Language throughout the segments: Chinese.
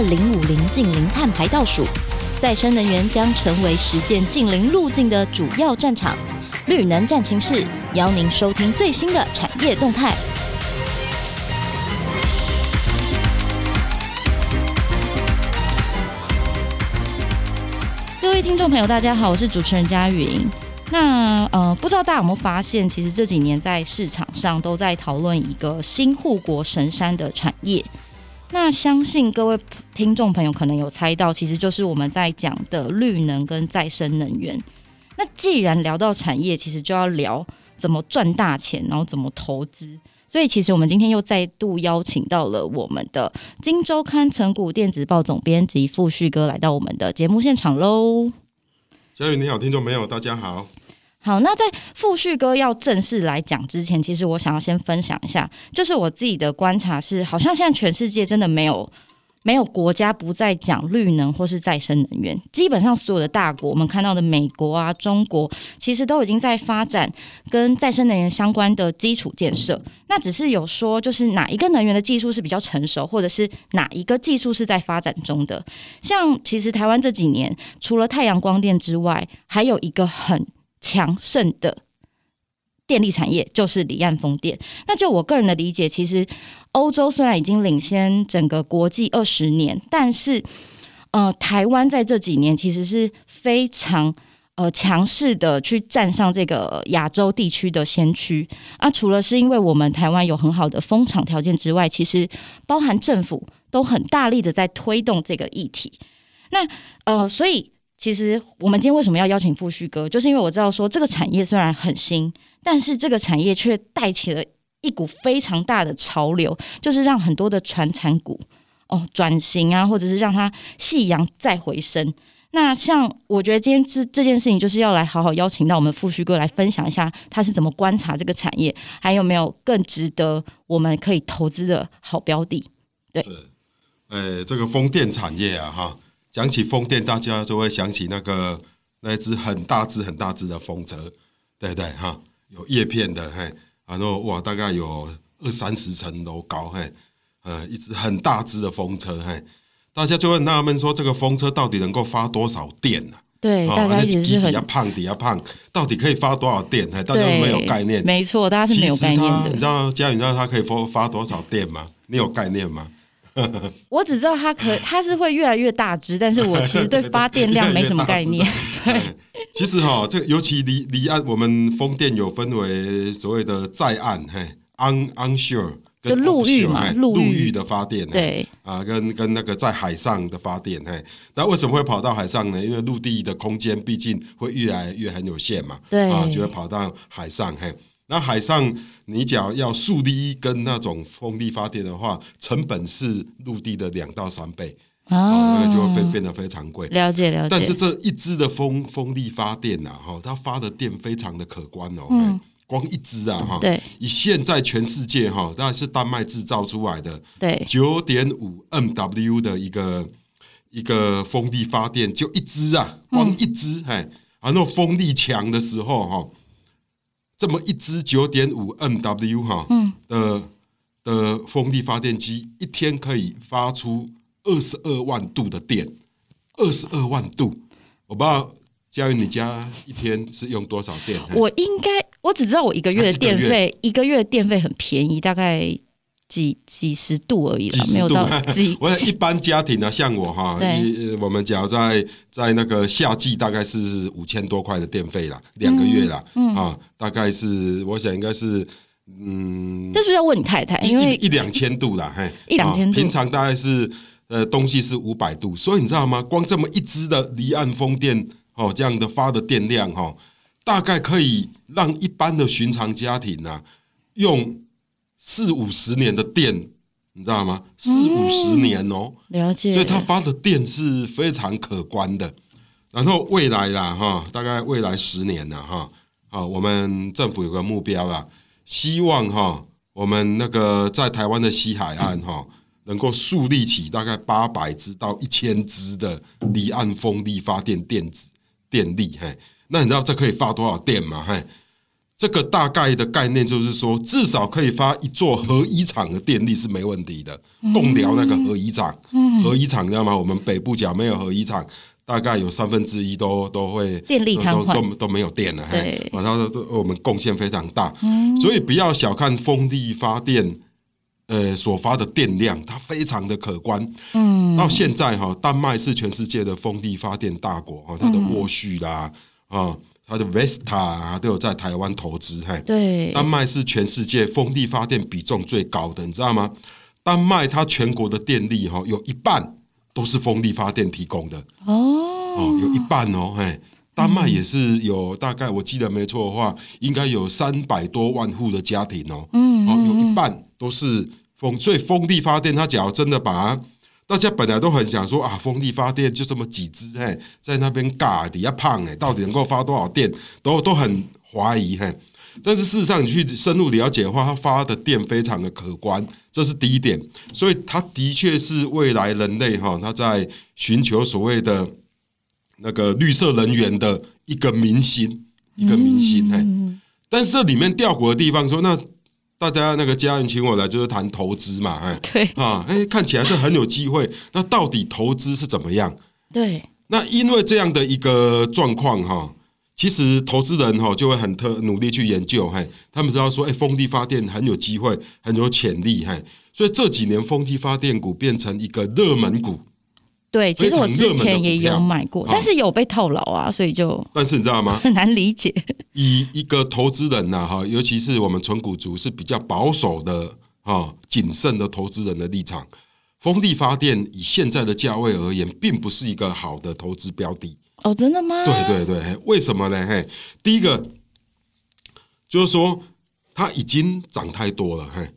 二零五零近零碳排倒数，再生能源将成为实践近零路径的主要战场。绿能战情室邀您收听最新的产业动态。各位听众朋友，大家好，我是主持人佳云。那呃，不知道大家有没有发现，其实这几年在市场上都在讨论一个新护国神山的产业。那相信各位听众朋友可能有猜到，其实就是我们在讲的绿能跟再生能源。那既然聊到产业，其实就要聊怎么赚大钱，然后怎么投资。所以，其实我们今天又再度邀请到了我们的《金周刊》存股电子报总编辑富旭哥来到我们的节目现场喽。小宇你好，听众朋友大家好。好，那在富旭哥要正式来讲之前，其实我想要先分享一下，就是我自己的观察是，好像现在全世界真的没有没有国家不再讲绿能或是再生能源，基本上所有的大国，我们看到的美国啊、中国，其实都已经在发展跟再生能源相关的基础建设。那只是有说，就是哪一个能源的技术是比较成熟，或者是哪一个技术是在发展中的。像其实台湾这几年，除了太阳光电之外，还有一个很强盛的电力产业就是离岸风电。那就我个人的理解，其实欧洲虽然已经领先整个国际二十年，但是呃，台湾在这几年其实是非常呃强势的去站上这个亚洲地区的先驱啊。除了是因为我们台湾有很好的风场条件之外，其实包含政府都很大力的在推动这个议题。那呃，所以。其实我们今天为什么要邀请富旭哥，就是因为我知道说这个产业虽然很新，但是这个产业却带起了一股非常大的潮流，就是让很多的传产股哦转型啊，或者是让它夕阳再回升。那像我觉得今天这这件事情，就是要来好好邀请到我们富旭哥来分享一下他是怎么观察这个产业，还有没有更值得我们可以投资的好标的。对，是，呃，这个风电产业啊，哈。讲起风电，大家就会想起那个那一只很大只、很大只的风车，对不对？哈，有叶片的，嘿，然后哇，大概有二三十层楼高，嘿，呃，一只很大只的风车，嘿，大家就会纳闷说，这个风车到底能够发多少电呢？对，大家其实是很胖，底下胖，到底可以发多少电？嘿，大家都没有概念。没错，大家是没有概念的。你知道你知道它可以发发多少电吗？你有概念吗？我只知道它可，它是会越来越大只，但是我 其实对发电量没什么概念。对，其实哈，这个尤其离离岸，我们风电有分为所谓的在岸，嘿，on onshore 跟陆域嘛，陆域的发电，对啊，跟跟那个在海上的发电，嘿，那为什么会跑到海上呢？因为陆地的空间毕竟会越来越很有限嘛，对啊，就会跑到海上，嘿。那海上，你只要要树立一根那种风力发电的话，成本是陆地的两到三倍，哦，那个就会变变得非常贵。了解了解。但是这一支的风风力发电呐，哈，它发的电非常的可观哦。嗯。光一支啊，哈。对。以现在全世界哈，当然是丹麦制造出来的。对。九点五 MW 的一个一个风力发电，就一支啊，光一支，哎，啊，那风力强的时候，哈。这么一支九点五 MW 哈的的风力发电机，一天可以发出二十二万度的电，二十二万度。我不知道嘉玉你家一天是用多少电？我应该我只知道我一个月的电费，一个月电费很便宜，大概。几几十度而已了，没有到 几。我一般家庭呢、啊，像我哈，我们假如在在那个夏季，大概是五千多块的电费啦，两个月啦，嗯，啊，大概是我想应该是，嗯，这是不是要问你太太？因为一两千度啦，嘿，一两千度，平常大概是呃，东西是五百度，所以你知道吗？光这么一支的离岸风电哦，这样的发的电量哈，大概可以让一般的寻常家庭呢、啊、用。四五十年的电，你知道吗？四五十年哦，了解。所以它发的电是非常可观的。然后未来啦，哈，大概未来十年了哈，好，我们政府有个目标啦，希望哈，我们那个在台湾的西海岸哈，能够树立起大概八百支到一千支的离岸风力发电电子电力。嘿，那你知道这可以发多少电吗？嘿。这个大概的概念就是说，至少可以发一座核一厂的电力是没问题的。共聊那个核一厂，核一厂你知道吗？我们北部角没有核一厂，大概有三分之一都都会电力瘫痪，都都都没有电了。对，然后都我们贡献非常大，所以不要小看风力发电，呃，所发的电量它非常的可观。嗯，到现在哈，丹麦是全世界的风力发电大国哈，它的沃旭啦啊。它的 Vestas 啊，都有在台湾投资，嘿，对，丹麦是全世界风力发电比重最高的，你知道吗？丹麦它全国的电力哈，有一半都是风力发电提供的。哦，哦，有一半哦，嘿，丹麦也是有大概，我记得没错的话，应该有三百多万户的家庭哦，嗯，哦，有一半都是风，所以风力发电，它只要真的把它。大家本来都很想说啊，风力发电就这么几只，嘿，在那边尬底下胖，哎，到底能够发多少电，都都很怀疑，嘿。但是事实上，你去深入了解的话，它发的电非常的可观，这是第一点。所以它的确是未来人类哈，它在寻求所谓的那个绿色能源的一个明星，一个明星，嘿。但是这里面吊诡的地方说那。大家那个家人请我来，就是谈投资嘛，哎，对啊，哎，看起来是很有机会。那到底投资是怎么样？对，那因为这样的一个状况哈，其实投资人哈就会很特努力去研究，嘿，他们知道说，哎，风力发电很有机会，很有潜力，嘿，所以这几年风力发电股变成一个热门股。对，其实我之前也有买过，但是有被套牢啊，所以就但是你知道吗？很难理解。以一个投资人呐，哈，尤其是我们纯股族是比较保守的啊，谨慎的投资人的立场，风力发电以现在的价位而言，并不是一个好的投资标的。哦，真的吗？对对对，为什么呢？嘿，第一个就是说它已经涨太多了，嘿。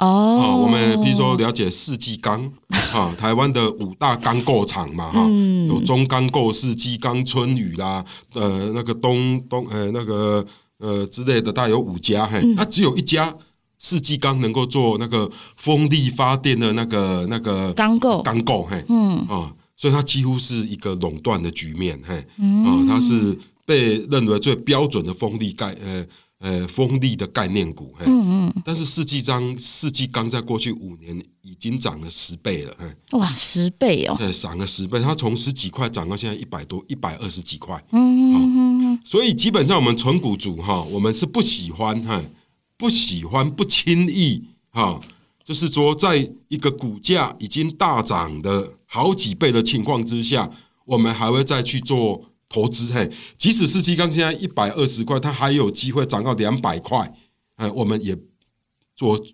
哦、oh，我们比如说了解世纪钢啊，台湾的五大钢构厂嘛，哈、嗯，有中钢构、世纪钢、春雨啦，呃，那个东东呃那个呃之类的，大概有五家，嘿，它、嗯、只有一家世纪钢能够做那个风力发电的那个那个钢构。钢构，嘿，嗯。啊，所以它几乎是一个垄断的局面，嘿，啊，它是被认为最标准的风力概呃。呃，风力的概念股，嗯嗯，但是世纪章，世纪钢在过去五年已经涨了十倍了，哇，十倍哦，对，涨了十倍，它从十几块涨到现在一百多，一百二十几块，嗯嗯嗯，所以基本上我们纯股族哈，我们是不喜欢哈，不喜欢不轻易哈，就是说，在一个股价已经大涨的好几倍的情况之下，我们还会再去做。投资嘿，即使是世纪钢现在一百二十块，它还有机会涨到两百块。哎，我们也做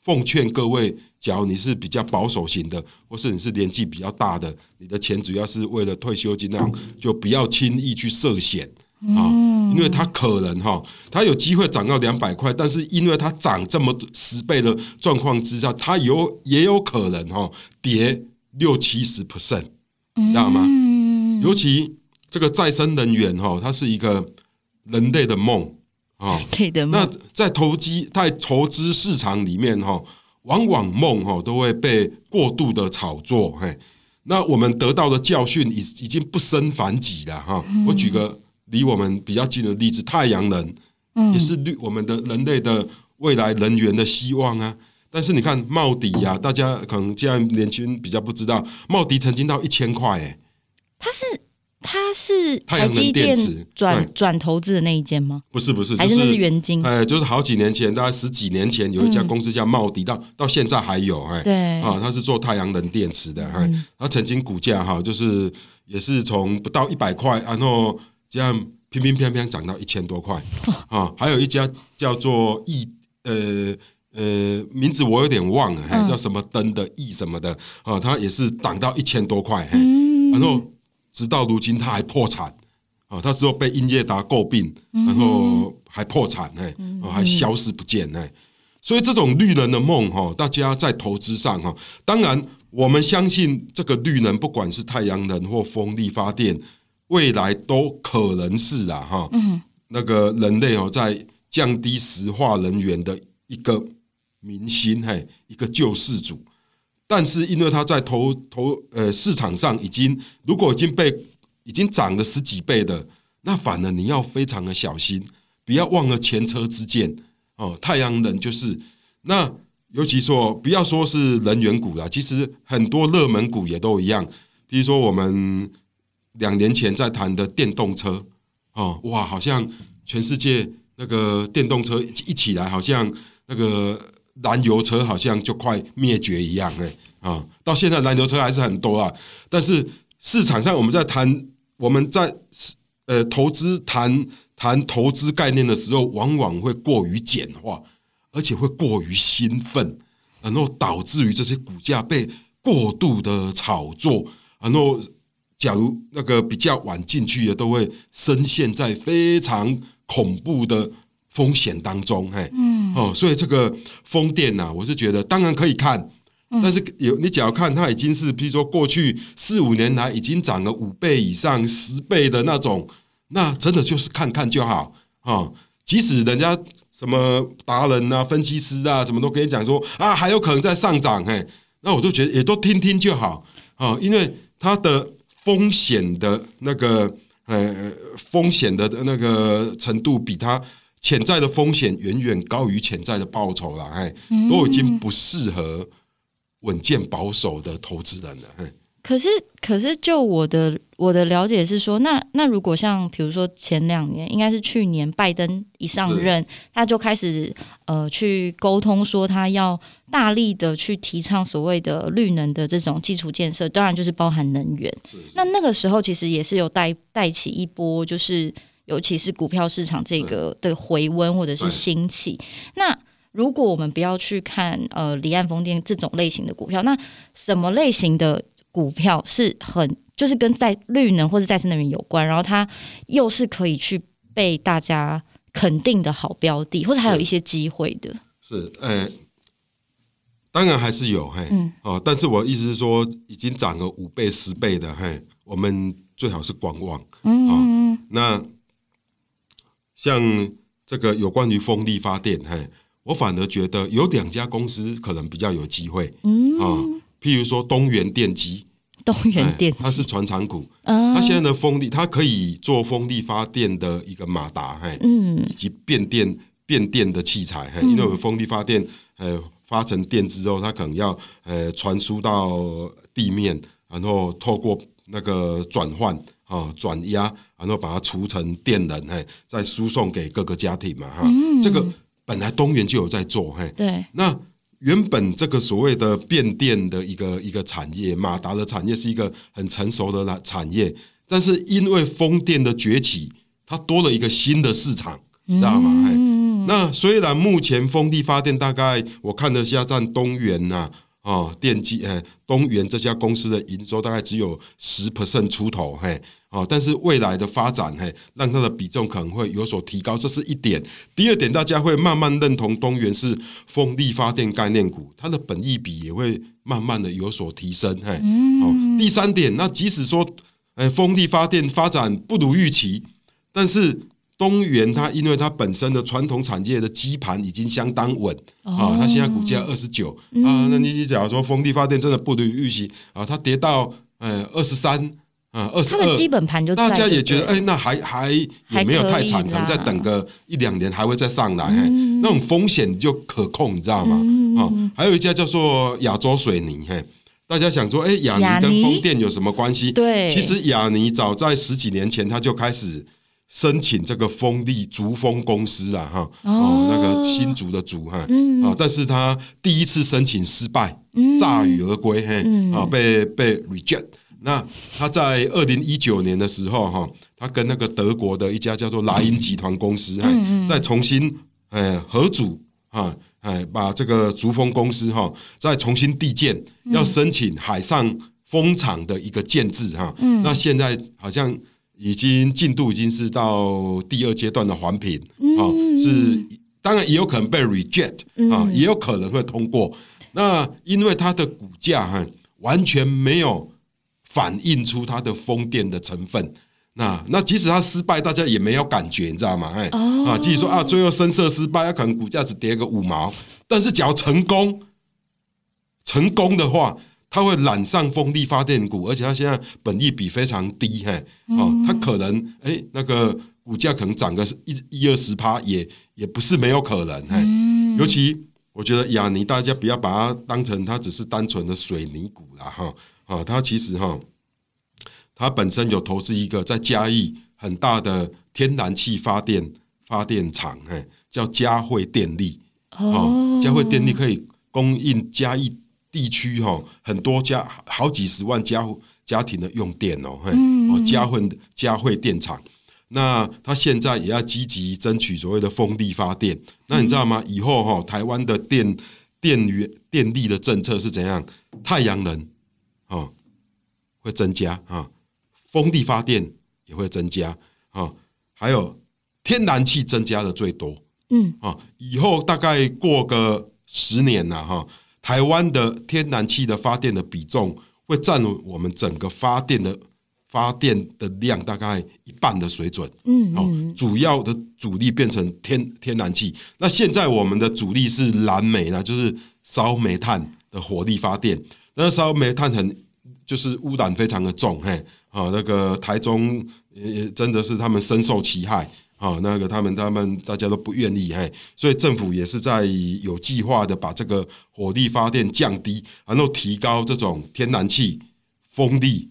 奉劝各位，假如你是比较保守型的，或是你是年纪比较大的，你的钱主要是为了退休金，那样就不要轻易去涉险啊，因为它可能哈，它有机会涨到两百块，但是因为它涨这么十倍的状况之下，它有也有可能哈跌六七十 percent，知道吗？尤其。这个再生能源哈，它是一个人类的梦啊。那在投机在投资市场里面哈，往往梦哈都会被过度的炒作。嘿，那我们得到的教训已已经不胜反举了哈。我举个离我们比较近的例子，太阳能也是绿我们的人类的未来能源的希望啊。但是你看茂迪呀，大家可能现在年轻人比较不知道，茂迪曾经到一千块哎，它是。它是台积电转转投资的那一间吗？不是不是，还是那是元晶？哎，就是好几年前，大概十几年前，有一家公司叫茂迪，到到现在还有哎，对啊，它是做太阳能电池的，哎，它曾经股价哈，就是也是从不到一百块，然后这样乒乒乓乓涨到一千多块 啊。还有一家叫做易呃呃，名字我有点忘了，还叫什么灯的易什么的啊，它也是涨到一千多块，然后。直到如今，他还破产啊！他之后被英业达诟病，然后还破产哎，还消失不见哎。所以这种绿人的梦哈，大家在投资上哈，当然我们相信这个绿能，不管是太阳能或风力发电，未来都可能是啊哈。那个人类哦，在降低石化能源的一个明星嘿，一个救世主。但是因为它在投投呃市场上已经如果已经被已经涨了十几倍的，那反而你要非常的小心，不要忘了前车之鉴哦。太阳能就是那，尤其说不要说是能源股啦，其实很多热门股也都一样。比如说我们两年前在谈的电动车哦，哇，好像全世界那个电动车一起来，好像那个燃油车好像就快灭绝一样哎啊！到现在燃油车还是很多啊，但是市场上我们在谈我们在呃投资谈。谈投资概念的时候，往往会过于简化，而且会过于兴奋，然后导致于这些股价被过度的炒作。然后，假如那个比较晚进去的，都会深陷在非常恐怖的风险当中。嘿，嗯，哦，所以这个风电呐，我是觉得当然可以看，但是有你只要看它已经是，比如说过去四五年来已经涨了五倍以上、十倍的那种。那真的就是看看就好啊！即使人家什么达人啊、分析师啊，怎么都跟你讲说啊，还有可能在上涨，嘿，那我都觉得也都听听就好啊，因为它的风险的那个呃风险的那个程度，比它潜在的风险远远高于潜在的报酬了，哎，都已经不适合稳健保守的投资人了，哎。可是，可是，就我的我的了解是说，那那如果像比如说前两年，应该是去年拜登一上任，他就开始呃去沟通说他要大力的去提倡所谓的绿能的这种基础建设，当然就是包含能源。那那个时候其实也是有带带起一波，就是尤其是股票市场这个的回温或者是兴起。那如果我们不要去看呃离岸风电这种类型的股票，那什么类型的？股票是很就是跟在绿能或者再生能源有关，然后它又是可以去被大家肯定的好标的，或者还有一些机会的。是，呃，当然还是有，嘿，嗯，哦，但是我意思是说，已经涨了五倍、十倍的，嘿，我们最好是观望。嗯，哦，那像这个有关于风力发电，嘿，我反而觉得有两家公司可能比较有机会。嗯，啊，哦。譬如说东元电机，东元电机，它是船厂股，它现在的风力，它可以做风力发电的一个马达，嘿，嗯，以及变电变电的器材，嘿，因为我们风力发电，呃，发成电之后，它可能要呃传输到地面，然后透过那个转换啊转压，然后把它储成电能，嘿，再输送给各个家庭嘛，哈，这个本来东元就有在做，嘿，对，那。原本这个所谓的变电的一个一个产业，马达的产业是一个很成熟的产业，但是因为风电的崛起，它多了一个新的市场，知道吗？嗯、那虽然目前风力发电大概我看了下，占东元呐啊电机呃东元这家公司的营收大概只有十 percent 出头，嘿。哦，但是未来的发展，嘿，让它的比重可能会有所提高，这是一点。第二点，大家会慢慢认同东元是风力发电概念股，它的本益比也会慢慢的有所提升，嘿。哦，第三点，那即使说，哎，风力发电发展不如预期，但是东元它因为它本身的传统产业的基盘已经相当稳，啊，它现在股价二十九，啊，那你假如说风力发电真的不如预期，啊，它跌到呃二十三。啊，二十二，它的基本盘就大家也觉得，哎，那还还也没有太惨，可，可能再等个一两年还会再上来，嗯、那种风险就可控，你知道吗？啊、还有一家叫做亚洲水泥，嘿，大家想说，哎，亚泥跟风电有什么关系？对，其实亚泥早在十几年前他就开始申请这个风力竹风公司啊，哈，哦，那个新竹的竹哈，啊、嗯，但是他第一次申请失败，铩羽而归，嘿，啊、嗯，被被 reject。那他在二零一九年的时候，哈，他跟那个德国的一家叫做莱茵集团公司，哎，再重新，哎，合组，哈，哎，把这个竹丰公司，哈，再重新递建，要申请海上风场的一个建制，哈，那现在好像已经进度已经是到第二阶段的环评，啊，是当然也有可能被 reject，啊，也有可能会通过。那因为它的股价，哈，完全没有。反映出它的风电的成分，那那即使它失败，大家也没有感觉，你知道吗？哎、oh. 啊，即使说啊，最后深色失败，它可能股价只跌个五毛，但是只要成功，成功的话，它会揽上风力发电股，而且它现在本益比非常低，嘿，哦、啊，它可能哎、欸、那个股价可能涨个一一二十趴，也也不是没有可能。嗯、尤其我觉得亚尼，大家不要把它当成它只是单纯的水泥股啦，哈。啊，它其实哈，它本身有投资一个在嘉义很大的天然气发电发电厂，嘿，叫嘉惠电力。哦，嘉惠电力可以供应嘉义地区哈很多家好几十万家家庭的用电哦，嘿哦嘉惠嘉惠电厂。那他现在也要积极争取所谓的风力发电。那你知道吗？以后哈，台湾的电电源电力的政策是怎样？太阳能啊会增加啊，风力发电也会增加啊，还有天然气增加的最多。嗯啊，以后大概过个十年了哈，台湾的天然气的发电的比重会占我们整个发电的。发电的量大概一半的水准，嗯，嗯，主要的主力变成天天然气。那现在我们的主力是燃煤呢，就是烧煤炭的火力发电。那烧煤炭很就是污染非常的重，嘿，啊，那个台中也真的是他们深受其害，啊，那个他们他们大家都不愿意，嘿，所以政府也是在有计划的把这个火力发电降低，然后提高这种天然气、风力。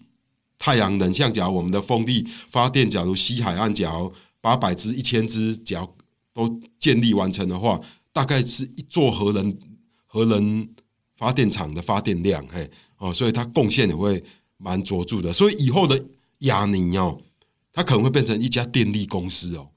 太阳能，像假如我们的风力发电，假如西海岸，假如八百只、一千只，假如都建立完成的话，大概是一座核能核能发电厂的发电量，嘿，哦，所以它贡献也会蛮卓著的。所以以后的亚泥哦，它可能会变成一家电力公司哦，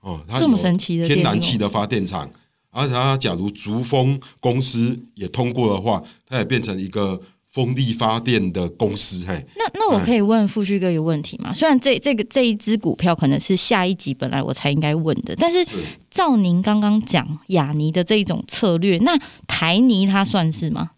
哦，它这么神奇的天然气的发电厂，而它假如竹风公司也通过的话，它也变成一个。风力发电的公司，嘿，那那我可以问富旭哥一个问题吗？虽然这这个这一只股票可能是下一集本来我才应该问的，但是照您刚刚讲雅尼的这一种策略，那台泥它算是吗？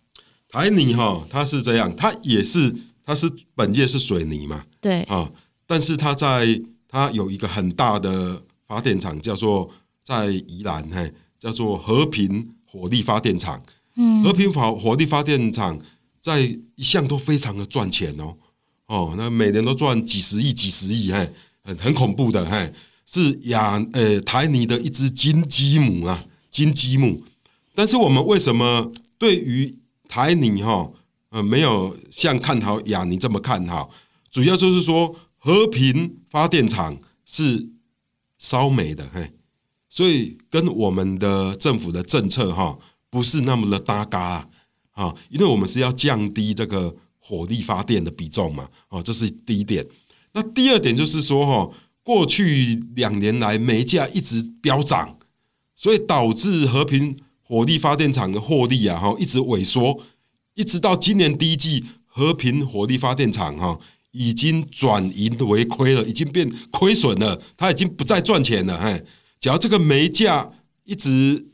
台泥哈，它是这样，它也是，它是本业是水泥嘛，对啊，但是它在它有一个很大的发电厂，叫做在宜兰，嘿，叫做和平火力发电厂，嗯，和平火火力发电厂。在一向都非常的赚钱哦，哦，那每年都赚几十亿、几十亿，嘿，很很恐怖的，嘿，是亚呃台泥的一只金鸡母啊，金鸡母。但是我们为什么对于台泥哈，呃，没有像看好亚泥这么看好？主要就是说和平发电厂是烧煤的，嘿，所以跟我们的政府的政策哈，不是那么的搭嘎啊。啊，因为我们是要降低这个火力发电的比重嘛，哦，这是第一点。那第二点就是说，哈，过去两年来煤价一直飙涨，所以导致和平火力发电厂的获利啊，哈，一直萎缩，一直到今年第一季，和平火力发电厂哈已经转盈为亏了，已经变亏损了，它已经不再赚钱了。哎，只要这个煤价一直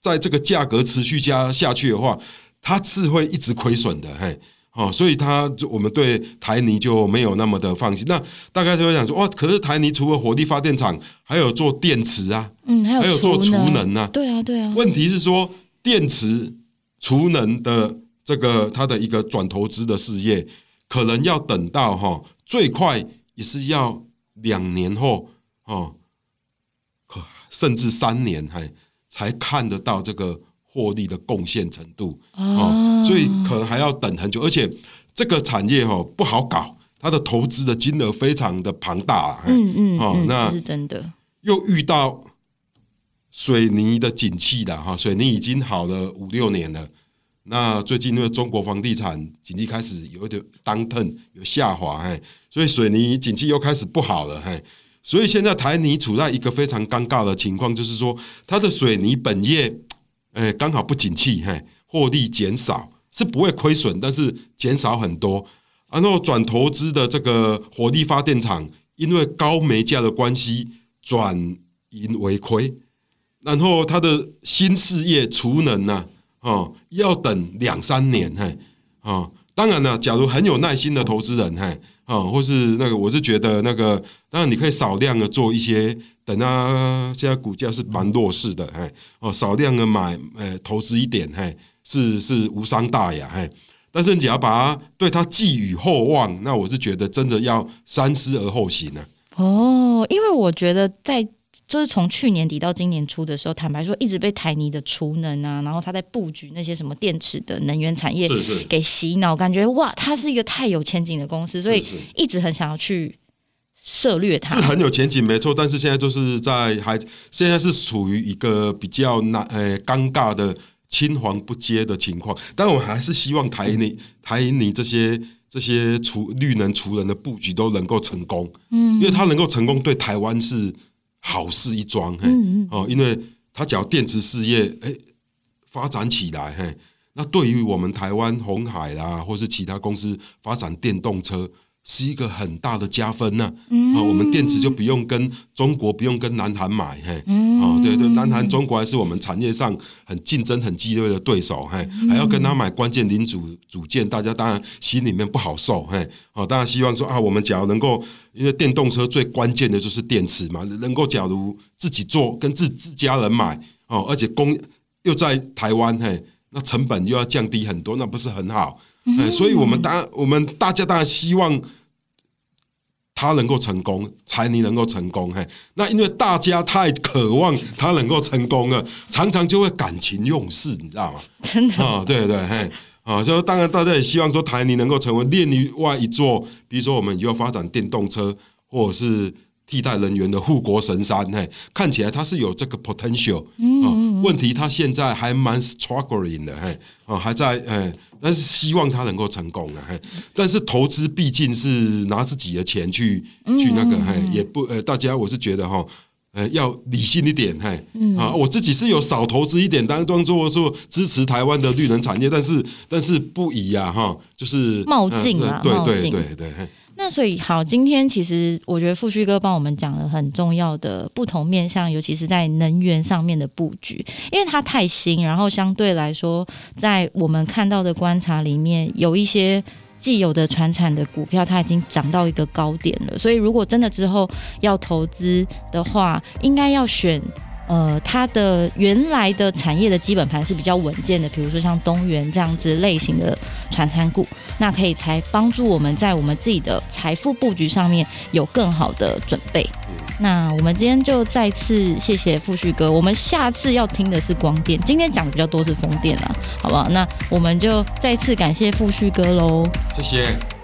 在这个价格持续加下去的话，它是会一直亏损的，嘿，哦，所以它我们对台泥就没有那么的放心。那大概就会想说，哇，可是台泥除了火力发电厂，还有做电池啊，嗯，还有，还有做储能啊，对啊，对啊。问题是说，电池储能的这个它的一个转投资的事业，可能要等到哈，最快也是要两年后哦，甚至三年还才看得到这个。获利的贡献程度哦，所以可能还要等很久，而且这个产业哈不好搞，它的投资的金额非常的庞大，嗯嗯，哦，那是真的。又遇到水泥的景气的哈，水泥已经好了五六年了，那最近因为中国房地产景气开始有一点 downturn 有下滑，哎，所以水泥景气又开始不好了，哎，所以现在台泥处在一个非常尴尬的情况，就是说它的水泥本业。哎，刚好不景气，嘿，获利减少是不会亏损，但是减少很多。然后转投资的这个火力发电厂，因为高煤价的关系，转盈为亏。然后它的新事业储能呢，哦，要等两三年，嘿，啊，当然了，假如很有耐心的投资人，嘿。啊，或是那个，我是觉得那个，当然你可以少量的做一些，等它现在股价是蛮弱势的，嘿，哦，少量的买，呃，投资一点，嘿，是是无伤大雅，嘿，但是你只要把它对它寄予厚望，那我是觉得真的要三思而后行呢。哦，因为我觉得在就是从去年底到今年初的时候，坦白说一直被台泥的储能啊，然后他在布局那些什么电池的能源产业给洗脑，感觉哇，他是一个太有前景的公司，所以一直很想要去涉猎它。是很有前景，没错，但是现在就是在还现在是处于一个比较难呃尴尬的青黄不接的情况，但我还是希望台泥台泥这些。这些除绿能除人的布局都能够成功，嗯，因为它能够成功，对台湾是好事一桩，嘿，哦，因为它只要电池事业哎发展起来，嘿，那对于我们台湾鸿海啦，或是其他公司发展电动车。是一个很大的加分呢、啊，嗯、啊，我们电池就不用跟中国不用跟南韩买，嘿，嗯、啊，对对，南韩、中国还是我们产业上很竞争很激烈的对手，嘿，还要跟他买关键零组组件，大家当然心里面不好受，嘿，哦，当然希望说啊，我们假如能够，因为电动车最关键的就是电池嘛，能够假如自己做跟自自家人买，哦，而且工又在台湾，嘿，那成本又要降低很多，那不是很好，哎，所以我们当我们大家当然希望。他能够成功，才你能够成功，嘿。那因为大家太渴望他能够成功了，常常就会感情用事，你知道吗？真的啊，对对嘿，啊，就当然大家也希望说台泥能够成为另外一座，比如说我们以后发展电动车或者是替代人员的护国神山，嘿，看起来他是有这个 potential，嗯，嗯，嗯，问题他现在还蛮 struggling 的，嘿，啊，还在，哎。但是希望他能够成功啊！嘿但是投资毕竟是拿自己的钱去去那个，嘿也不呃，大家我是觉得哈，呃，要理性一点，嘿，啊，我自己是有少投资一点，当当做说支持台湾的绿能产业，但是但是不宜啊，哈，就是冒进啊，对对对对。那所以好，今天其实我觉得富旭哥帮我们讲了很重要的不同面向，尤其是在能源上面的布局，因为它太新，然后相对来说，在我们看到的观察里面，有一些既有的传产的股票，它已经涨到一个高点了。所以如果真的之后要投资的话，应该要选。呃，它的原来的产业的基本盘是比较稳健的，比如说像东元这样子类型的传餐股，那可以才帮助我们在我们自己的财富布局上面有更好的准备。那我们今天就再次谢谢富旭哥，我们下次要听的是光电，今天讲的比较多是风电啊，好不好？那我们就再次感谢富旭哥喽，谢谢。